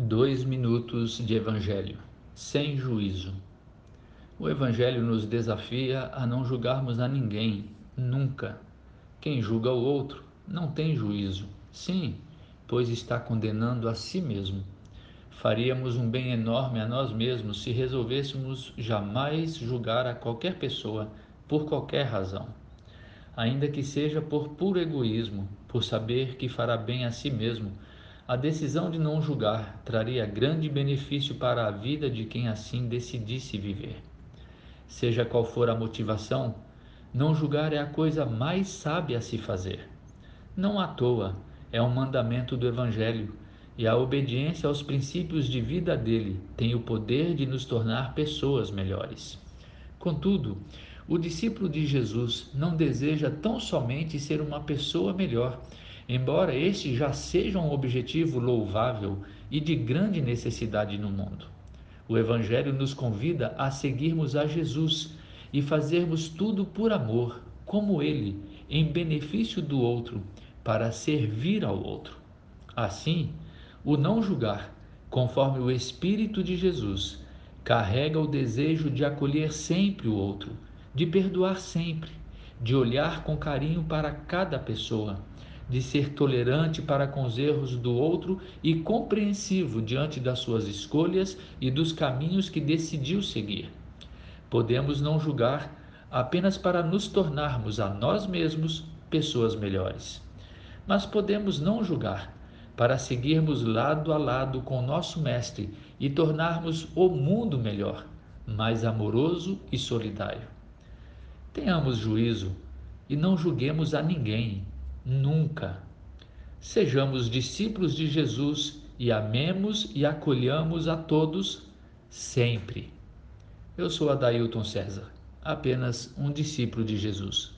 Dois minutos de Evangelho, sem juízo. O Evangelho nos desafia a não julgarmos a ninguém, nunca. Quem julga o outro não tem juízo, sim, pois está condenando a si mesmo. Faríamos um bem enorme a nós mesmos se resolvêssemos jamais julgar a qualquer pessoa por qualquer razão. Ainda que seja por puro egoísmo, por saber que fará bem a si mesmo a decisão de não julgar traria grande benefício para a vida de quem assim decidisse viver. Seja qual for a motivação, não julgar é a coisa mais sábia a se fazer. Não à toa, é um mandamento do Evangelho, e a obediência aos princípios de vida dele tem o poder de nos tornar pessoas melhores. Contudo, o discípulo de Jesus não deseja tão somente ser uma pessoa melhor, embora este já seja um objetivo louvável e de grande necessidade no mundo. O Evangelho nos convida a seguirmos a Jesus e fazermos tudo por amor, como Ele, em benefício do outro, para servir ao outro. Assim, o não julgar, conforme o Espírito de Jesus, carrega o desejo de acolher sempre o outro, de perdoar sempre, de olhar com carinho para cada pessoa de ser tolerante para com os erros do outro e compreensivo diante das suas escolhas e dos caminhos que decidiu seguir. Podemos não julgar apenas para nos tornarmos a nós mesmos pessoas melhores. Mas podemos não julgar para seguirmos lado a lado com nosso Mestre e tornarmos o mundo melhor, mais amoroso e solidário. Tenhamos juízo e não julguemos a ninguém nunca. Sejamos discípulos de Jesus e amemos e acolhamos a todos sempre. Eu sou Adailton César, apenas um discípulo de Jesus.